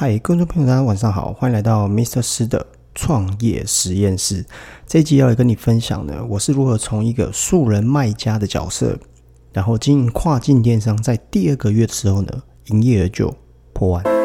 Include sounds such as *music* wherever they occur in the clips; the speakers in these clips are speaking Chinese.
嗨，观众朋友，大家晚上好，欢迎来到 Mr. 师的创业实验室。这一集要来跟你分享呢，我是如何从一个素人卖家的角色，然后经营跨境电商，在第二个月的时候呢，营业额就破万。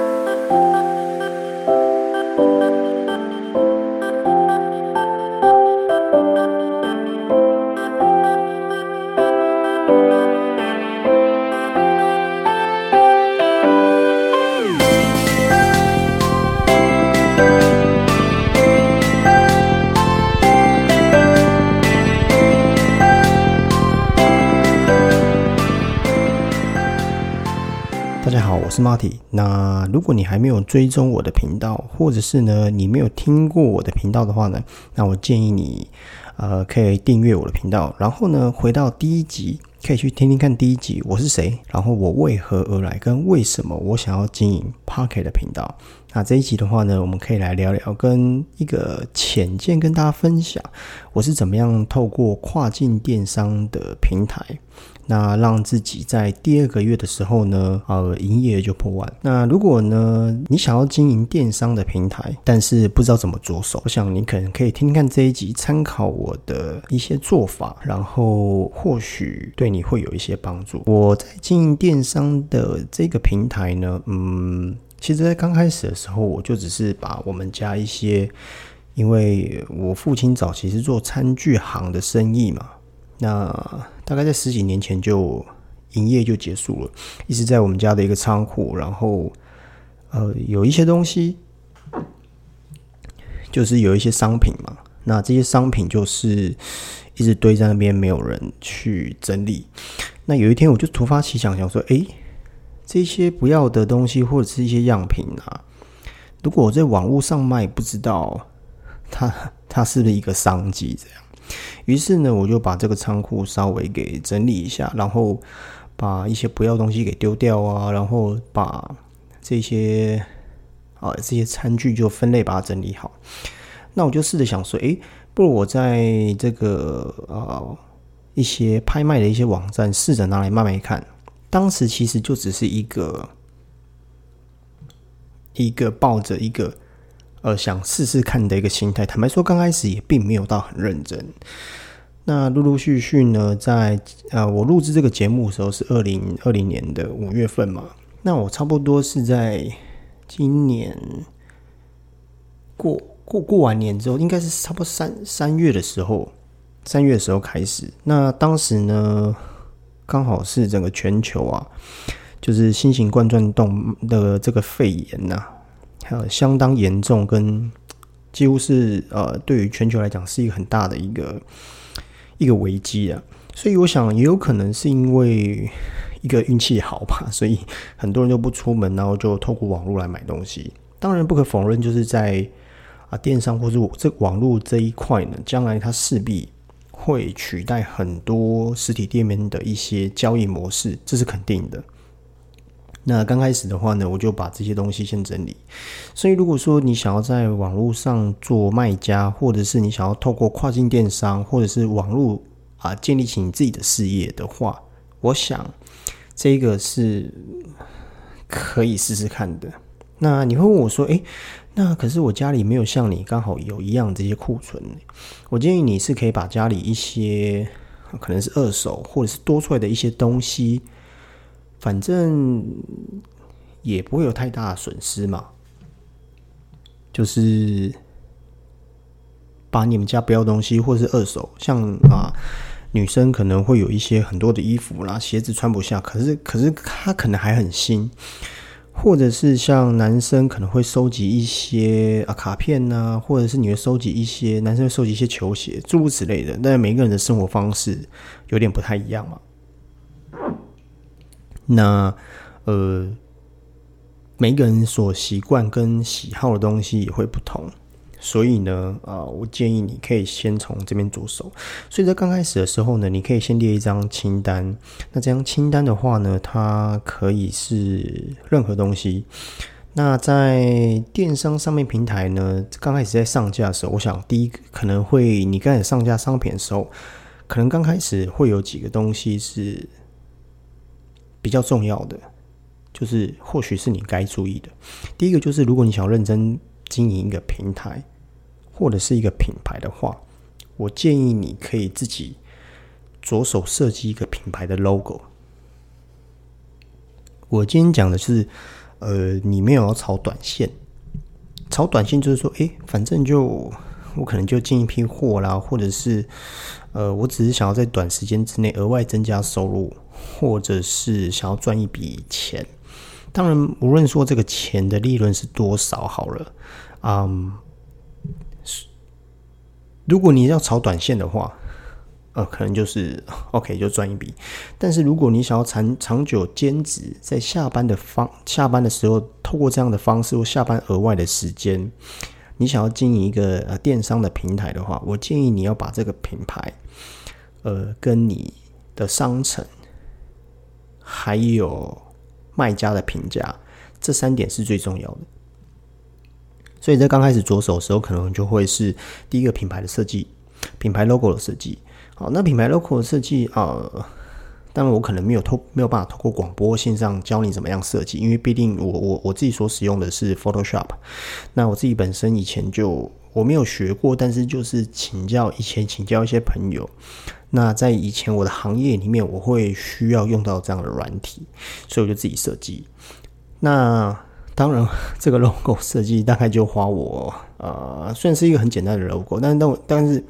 我是 Marty。那如果你还没有追踪我的频道，或者是呢你没有听过我的频道的话呢，那我建议你呃可以订阅我的频道，然后呢回到第一集，可以去听听看第一集我是谁，然后我为何而来，跟为什么我想要经营 Pocket 的频道。那这一集的话呢，我们可以来聊聊跟一个浅见跟大家分享，我是怎么样透过跨境电商的平台。那让自己在第二个月的时候呢，呃，营业额就破万。那如果呢，你想要经营电商的平台，但是不知道怎么着手，我想你可能可以听听看这一集，参考我的一些做法，然后或许对你会有一些帮助。我在经营电商的这个平台呢，嗯，其实，在刚开始的时候，我就只是把我们家一些，因为我父亲早期是做餐具行的生意嘛。那大概在十几年前就营业就结束了，一直在我们家的一个仓库，然后呃有一些东西，就是有一些商品嘛，那这些商品就是一直堆在那边，没有人去整理。那有一天我就突发奇想，想说，诶，这些不要的东西或者是一些样品啊，如果我在网络上卖，不知道它它是不是一个商机这样。于是呢，我就把这个仓库稍微给整理一下，然后把一些不要东西给丢掉啊，然后把这些啊这些餐具就分类把它整理好。那我就试着想说，诶，不如我在这个啊一些拍卖的一些网站试着拿来卖卖看。当时其实就只是一个一个抱着一个。呃，想试试看的一个心态。坦白说，刚开始也并没有到很认真。那陆陆续续呢，在呃，我录制这个节目的时候是二零二零年的五月份嘛。那我差不多是在今年过过过完年之后，应该是差不多三三月的时候，三月的时候开始。那当时呢，刚好是整个全球啊，就是新型冠状动的这个肺炎呐。呃相当严重，跟几乎是呃，对于全球来讲是一个很大的一个一个危机啊。所以我想也有可能是因为一个运气好吧，*laughs* 所以很多人就不出门，然后就透过网络来买东西。当然不可否认，就是在啊电商或者这网络这一块呢，将来它势必会取代很多实体店面的一些交易模式，这是肯定的。那刚开始的话呢，我就把这些东西先整理。所以，如果说你想要在网络上做卖家，或者是你想要透过跨境电商，或者是网络啊建立起你自己的事业的话，我想这个是可以试试看的。那你会问我说：“诶，那可是我家里没有像你刚好有一样这些库存。”我建议你是可以把家里一些可能是二手或者是多出来的一些东西。反正也不会有太大的损失嘛，就是把你们家不要东西，或是二手，像啊女生可能会有一些很多的衣服啦，鞋子穿不下，可是可是它可能还很新，或者是像男生可能会收集一些啊卡片呐，或者是你会收集一些男生收集一些球鞋，诸如此类的。但每个人的生活方式有点不太一样嘛。那，呃，每个人所习惯跟喜好的东西也会不同，所以呢，啊，我建议你可以先从这边着手。所以在刚开始的时候呢，你可以先列一张清单。那这张清单的话呢，它可以是任何东西。那在电商上面平台呢，刚开始在上架的时候，我想第一可能会你刚才上架商品的时候，可能刚开始会有几个东西是。比较重要的，就是或许是你该注意的。第一个就是，如果你想要认真经营一个平台或者是一个品牌的话，我建议你可以自己着手设计一个品牌的 logo。我今天讲的是，呃，你没有要炒短线，炒短线就是说，诶，反正就我可能就进一批货啦，或者是，呃，我只是想要在短时间之内额外增加收入，或者是想要赚一笔钱。当然，无论说这个钱的利润是多少，好了，嗯，如果你要炒短线的话，呃，可能就是 OK 就赚一笔。但是如果你想要长长久兼职，在下班的方下班的时候，透过这样的方式或下班额外的时间，你想要经营一个呃电商的平台的话，我建议你要把这个品牌，呃，跟你的商城还有。卖家的评价，这三点是最重要的。所以在刚开始着手的时候，可能就会是第一个品牌的设计，品牌 logo 的设计。好，那品牌 logo 的设计啊，然我可能没有透没有办法透过广播线上教你怎么样设计，因为毕竟我我我自己所使用的是 Photoshop。那我自己本身以前就我没有学过，但是就是请教以前请教一些朋友。那在以前我的行业里面，我会需要用到这样的软体，所以我就自己设计。那当然，这个 logo 设计大概就花我呃，虽然是一个很简单的 logo，但是但但是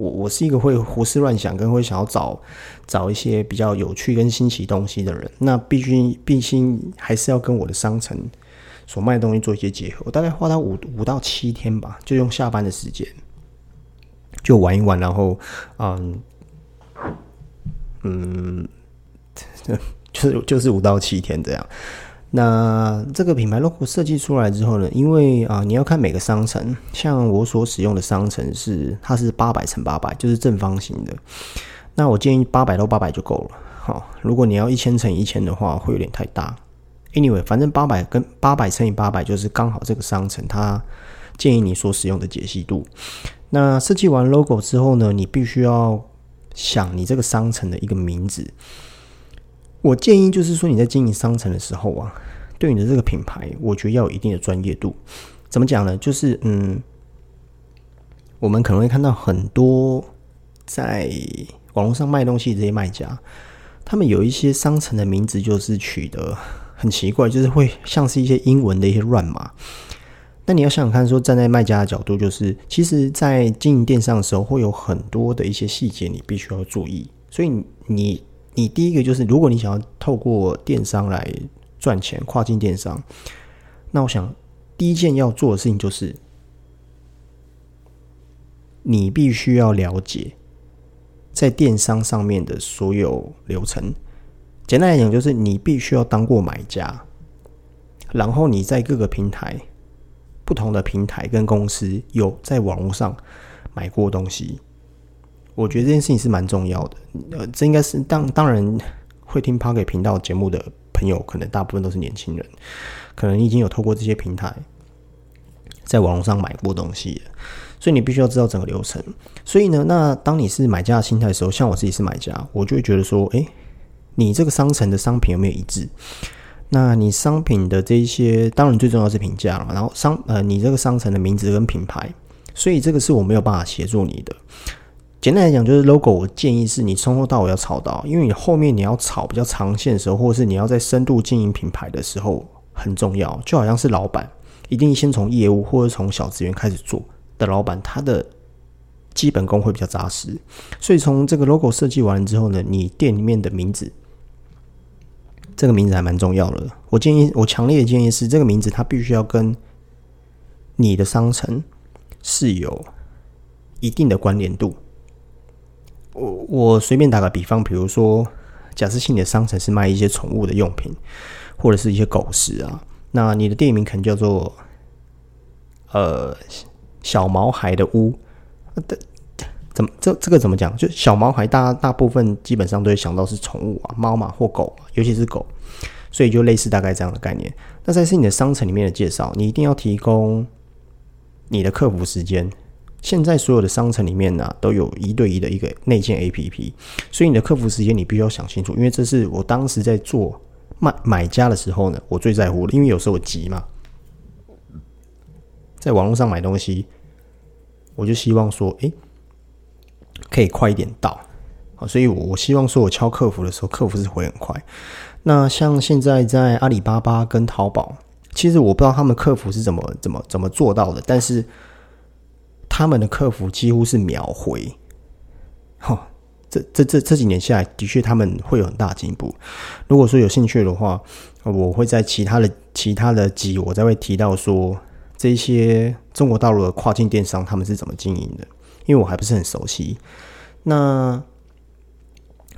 我我是一个会胡思乱想，跟会想要找找一些比较有趣跟新奇东西的人。那必须毕竟还是要跟我的商城所卖的东西做一些结合。我大概花到五五到七天吧，就用下班的时间就玩一玩，然后嗯。嗯，*laughs* 就是就是五到七天这样。那这个品牌 logo 设计出来之后呢，因为啊，你要看每个商城，像我所使用的商城是它是八百乘八百，就是正方形的。那我建议八百到八百就够了。好，如果你要一千乘一千的话，会有点太大。Anyway，反正八百跟八百乘以八百就是刚好这个商城它建议你所使用的解析度。那设计完 logo 之后呢，你必须要。想你这个商城的一个名字，我建议就是说你在经营商城的时候啊，对你的这个品牌，我觉得要有一定的专业度。怎么讲呢？就是嗯，我们可能会看到很多在网络上卖东西这些卖家，他们有一些商城的名字就是取得很奇怪，就是会像是一些英文的一些乱码。那你要想想看，说站在卖家的角度，就是其实，在经营电商的时候，会有很多的一些细节，你必须要注意。所以，你你第一个就是，如果你想要透过电商来赚钱，跨境电商，那我想第一件要做的事情就是，你必须要了解在电商上面的所有流程。简单来讲，就是你必须要当过买家，然后你在各个平台。不同的平台跟公司有在网络上买过东西，我觉得这件事情是蛮重要的。呃，这应该是当当然会听 Pocket 频道节目的朋友，可能大部分都是年轻人，可能已经有透过这些平台在网络上买过东西，所以你必须要知道整个流程。所以呢，那当你是买家的心态的时候，像我自己是买家，我就会觉得说，诶，你这个商城的商品有没有一致？那你商品的这一些，当然最重要是评价了。然后商呃，你这个商城的名字跟品牌，所以这个是我没有办法协助你的。简单来讲，就是 logo，我建议是你从头到尾要炒到，因为你后面你要炒比较长线的时候，或者是你要在深度经营品牌的时候很重要。就好像是老板，一定先从业务或者从小职员开始做的老板，他的基本功会比较扎实。所以从这个 logo 设计完了之后呢，你店里面的名字。这个名字还蛮重要的，我建议，我强烈的建议是，这个名字它必须要跟你的商城是有一定的关联度。我我随便打个比方，比如说，假设性的商城是卖一些宠物的用品，或者是一些狗食啊，那你的店名可能叫做呃小毛孩的屋。怎么这这个怎么讲？就小毛孩，大大部分基本上都会想到是宠物啊，猫嘛或狗，尤其是狗，所以就类似大概这样的概念。那在是你的商城里面的介绍，你一定要提供你的客服时间。现在所有的商城里面呢，都有一对一的一个内建 APP，所以你的客服时间你必须要想清楚，因为这是我当时在做卖买家的时候呢，我最在乎的，因为有时候我急嘛，在网络上买东西，我就希望说，诶，可以快一点到啊，所以我我希望说我敲客服的时候，客服是会很快。那像现在在阿里巴巴跟淘宝，其实我不知道他们客服是怎么怎么怎么做到的，但是他们的客服几乎是秒回，哈。这这这这几年下来，的确他们会有很大进步。如果说有兴趣的话，我会在其他的其他的集，我再会提到说这些中国大陆的跨境电商他们是怎么经营的，因为我还不是很熟悉。那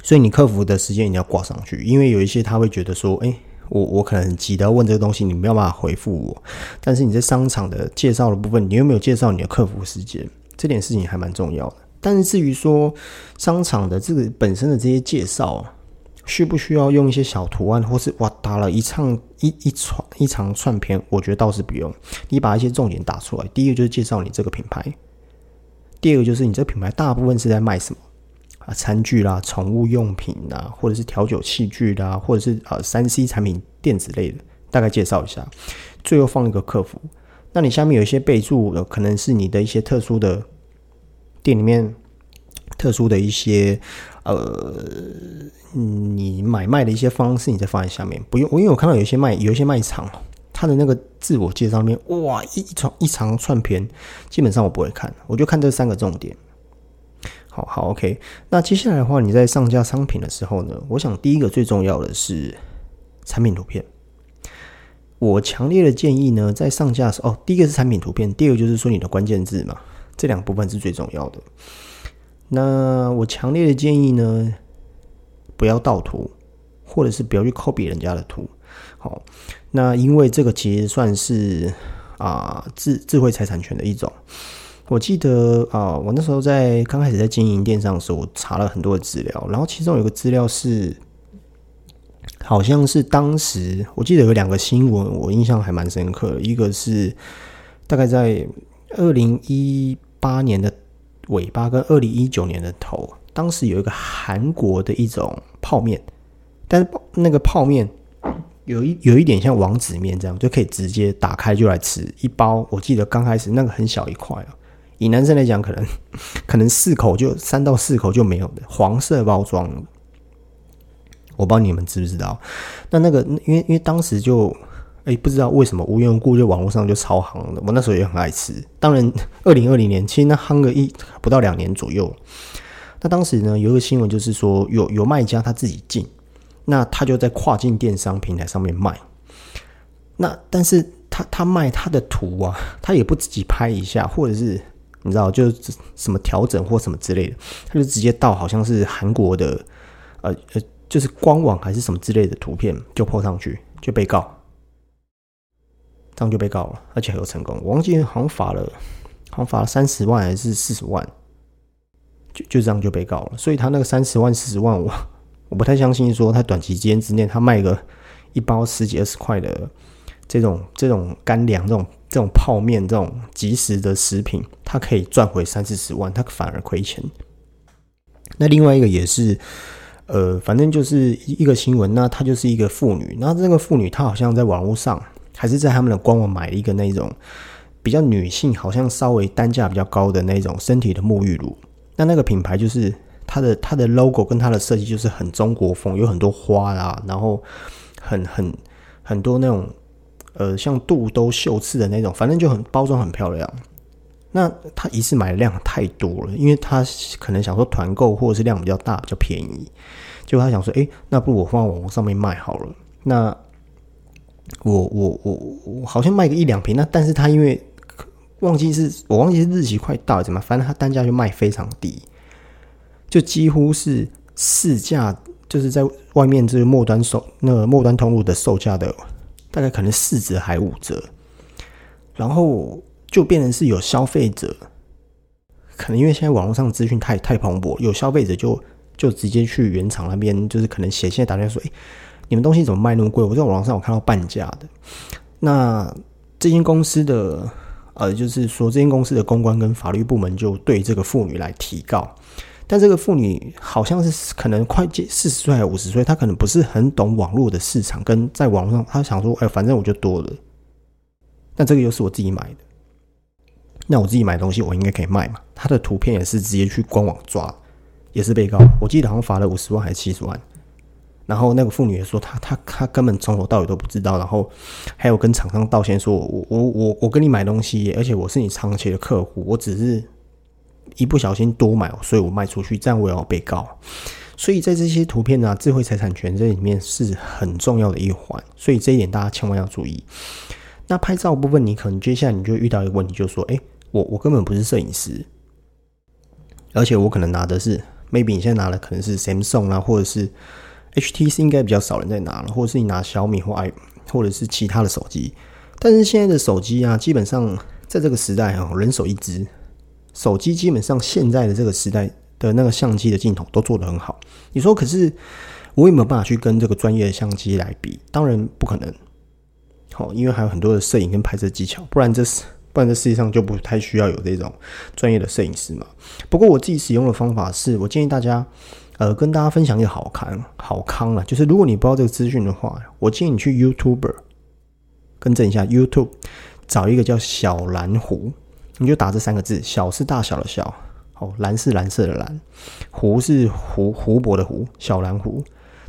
所以你客服的时间一定要挂上去，因为有一些他会觉得说，哎，我我可能急的问这个东西，你没有办法回复我。但是你在商场的介绍的部分，你有没有介绍你的客服时间？这点事情还蛮重要的。但是至于说商场的这个本身的这些介绍，需不需要用一些小图案，或是哇打了一长一一串一长串片，我觉得倒是不用。你把一些重点打出来，第一个就是介绍你这个品牌，第二个就是你这品牌大部分是在卖什么啊，餐具啦、宠物用品啦，或者是调酒器具啦，或者是呃三 C 产品、电子类的，大概介绍一下。最后放一个客服，那你下面有一些备注，可能是你的一些特殊的。店里面特殊的一些呃，你买卖的一些方式，你再放在下面，不用。我因为我看到有一些卖有一些卖场，它的那个自我介绍面，哇，一长一长串片，基本上我不会看，我就看这三个重点。好好，OK。那接下来的话，你在上架商品的时候呢，我想第一个最重要的是产品图片。我强烈的建议呢，在上架时候，哦，第一个是产品图片，第二个就是说你的关键字嘛。这两部分是最重要的。那我强烈的建议呢，不要盗图，或者是不要去 copy 人家的图。好，那因为这个其实算是啊智智慧财产权的一种。我记得啊，我那时候在刚开始在经营电商的时候，我查了很多的资料，然后其中有个资料是，好像是当时我记得有两个新闻，我印象还蛮深刻的，一个是大概在。二零一八年的尾巴跟二零一九年的头，当时有一个韩国的一种泡面，但是那个泡面有一有一点像王子面这样，就可以直接打开就来吃一包。我记得刚开始那个很小一块啊，以男生来讲，可能可能四口就三到四口就没有的黄色包装，我不知道你们知不知道？那那个因为因为当时就。哎，不知道为什么无缘无故就网络上就超夯的。我那时候也很爱吃。当然，二零二零年其实那夯个一不到两年左右。那当时呢，有一个新闻就是说，有有卖家他自己进，那他就在跨境电商平台上面卖。那但是他他卖他的图啊，他也不自己拍一下，或者是你知道，就是什么调整或什么之类的，他就直接到好像是韩国的呃呃，就是官网还是什么之类的图片就泼上去，就被告。这样就被告了，而且还有成功。我忘记好像罚了，好像罚了三十万还是四十万，就就这样就被告了。所以他那个三十万、四十万，我我不太相信说他短期间之内他卖个一包十几二十块的这种这种干粮、这种这种泡面、这种即食的食品，它可以赚回三四十万，他反而亏钱。那另外一个也是，呃，反正就是一个新闻，那她就是一个妇女，那这个妇女她好像在网络上。还是在他们的官网买了一个那种比较女性，好像稍微单价比较高的那种身体的沐浴露。那那个品牌就是它的它的 logo 跟它的设计就是很中国风，有很多花啊，然后很很很多那种呃像肚兜绣刺的那种，反正就很包装很漂亮。那他一次买的量太多了，因为他可能想说团购或者是量比较大比较便宜，就他想说，哎，那不如我放网上面卖好了。那我我我我好像卖个一两瓶，那但是他因为忘记是我忘记是日期快到了怎么，反正他单价就卖非常低，就几乎是市价，就是在外面这个末端售那个末端通路的售价的大概可能四折还五折，然后就变成是有消费者，可能因为现在网络上资讯太太蓬勃，有消费者就就直接去原厂那边，就是可能写信打电话说，哎。你们东西怎么卖那么贵？我在网上我看到半价的。那这间公司的呃，就是说这间公司的公关跟法律部门就对这个妇女来提告，但这个妇女好像是可能快接四十岁还是五十岁，她可能不是很懂网络的市场，跟在网络上，她想说，哎，反正我就多了。那这个又是我自己买的，那我自己买东西，我应该可以卖嘛？她的图片也是直接去官网抓，也是被告。我记得好像罚了五十万还是七十万。然后那个妇女也说，她她她根本从头到尾都不知道。然后还有跟厂商道歉，说我我我我跟你买东西，而且我是你长期的客户，我只是一不小心多买，所以我卖出去，这样我也要被告。所以在这些图片啊，智慧财产权这里面是很重要的一环，所以这一点大家千万要注意。那拍照部分，你可能接下来你就遇到一个问题，就是说，哎，我我根本不是摄影师，而且我可能拿的是，maybe 你现在拿的可能是 Samsung 啊，或者是。HTC 应该比较少人在拿了，或者是你拿小米或 i，或者是其他的手机。但是现在的手机啊，基本上在这个时代啊，人手一只手机，基本上现在的这个时代的那个相机的镜头都做得很好。你说，可是我有没有办法去跟这个专业的相机来比？当然不可能。好，因为还有很多的摄影跟拍摄技巧，不然这是不然这世界上就不太需要有这种专业的摄影师嘛。不过我自己使用的方法是，我建议大家。呃，跟大家分享一个好康好康啊，就是如果你不知道这个资讯的话，我建议你去 YouTube 更正一下 YouTube，找一个叫小蓝湖，你就打这三个字，小是大小的小，哦，蓝是蓝色的蓝，湖是湖湖泊的湖，小蓝湖。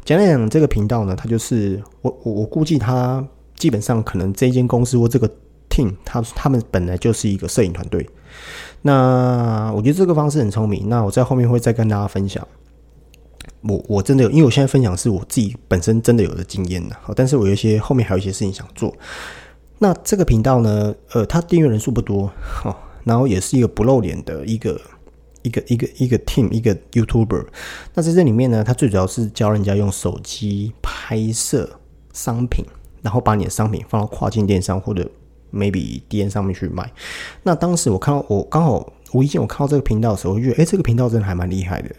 简单讲，这个频道呢，它就是我我我估计它基本上可能这间公司或这个 team，他他们本来就是一个摄影团队。那我觉得这个方式很聪明，那我在后面会再跟大家分享。我我真的有，因为我现在分享是我自己本身真的有的经验的，好，但是我有一些后面还有一些事情想做。那这个频道呢，呃，它订阅人数不多，好，然后也是一个不露脸的一个一个一个一个 team 一个 YouTuber。那在这里面呢，它最主要是教人家用手机拍摄商品，然后把你的商品放到跨境电商或者 maybe 店上面去卖。那当时我看到我刚好。无意间我看到这个频道的时候，我觉得哎，这个频道真的还蛮厉害的，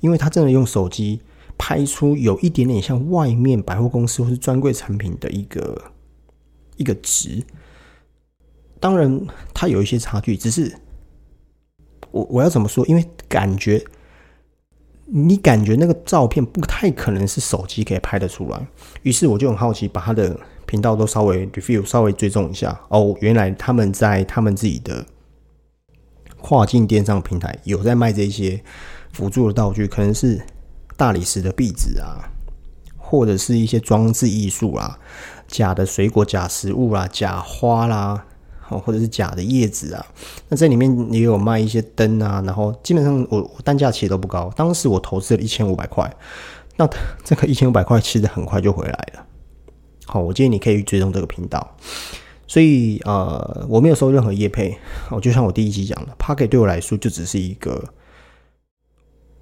因为他真的用手机拍出有一点点像外面百货公司或是专柜产品的一个一个值。当然，它有一些差距，只是我我要怎么说？因为感觉你感觉那个照片不太可能是手机可以拍得出来，于是我就很好奇，把他的频道都稍微 review 稍微追踪一下。哦，原来他们在他们自己的。跨境电商平台有在卖这些辅助的道具，可能是大理石的壁纸啊，或者是一些装置艺术啊，假的水果、假食物啦、假花啦，或者是假的叶子啊。那这里面也有卖一些灯啊，然后基本上我我单价其实都不高，当时我投资了一千五百块，那这个一千五百块其实很快就回来了。好，我建议你可以追踪这个频道。所以呃，我没有收任何业配，哦，就像我第一集讲的 p o c k e t 对我来说就只是一个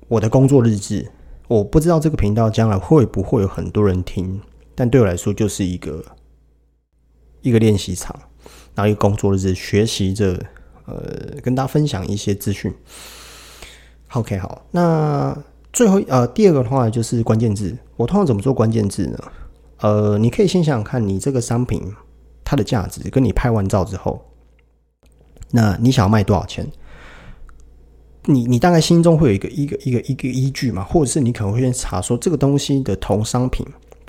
我的工作日志。我不知道这个频道将来会不会有很多人听，但对我来说就是一个一个练习场，然后一个工作日，学习着呃，跟大家分享一些资讯。OK，好，那最后呃，第二个的话就是关键字。我通常怎么做关键字呢？呃，你可以先想想看你这个商品。它的价值跟你拍完照之后，那你想要卖多少钱？你你大概心中会有一个一个一个一个依据嘛？或者是你可能会先查说这个东西的同商品，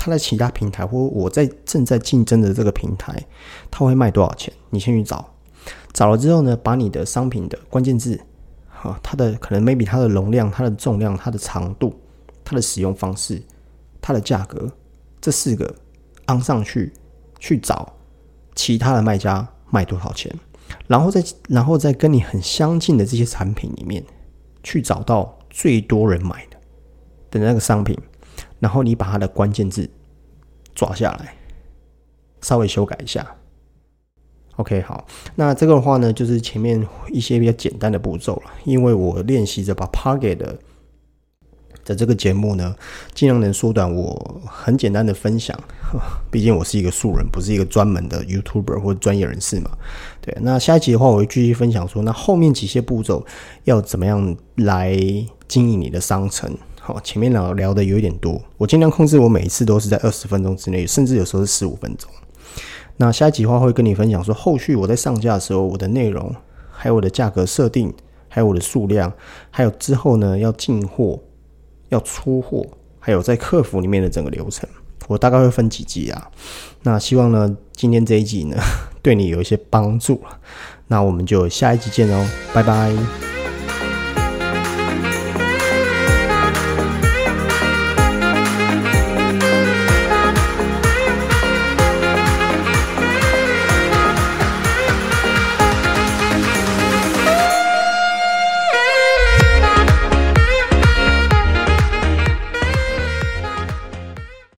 他在其他平台或我在正在竞争的这个平台，他会卖多少钱？你先去找，找了之后呢，把你的商品的关键字，哈，它的可能 maybe 它的容量、它的重量、它的长度、它的使用方式、它的价格这四个安上去去找。其他的卖家卖多少钱，然后再然后再跟你很相近的这些产品里面去找到最多人买的的那个商品，然后你把它的关键字抓下来，稍微修改一下。OK，好，那这个的话呢，就是前面一些比较简单的步骤了，因为我练习着把 Target 的。在这个节目呢，尽量能缩短我很简单的分享。*laughs* 毕竟我是一个素人，不是一个专门的 YouTuber 或专业人士嘛。对，那下一集的话，我会继续分享说，那后面几些步骤要怎么样来经营你的商城。前面聊聊的有点多，我尽量控制我每一次都是在二十分钟之内，甚至有时候是十五分钟。那下一集的话会跟你分享说，后续我在上架的时候，我的内容、还有我的价格设定、还有我的数量、还有之后呢要进货、要出货，还有在客服里面的整个流程，我大概会分几集啊。那希望呢今天这一集呢 *laughs* 对你有一些帮助。那我们就下一集见哦，拜拜。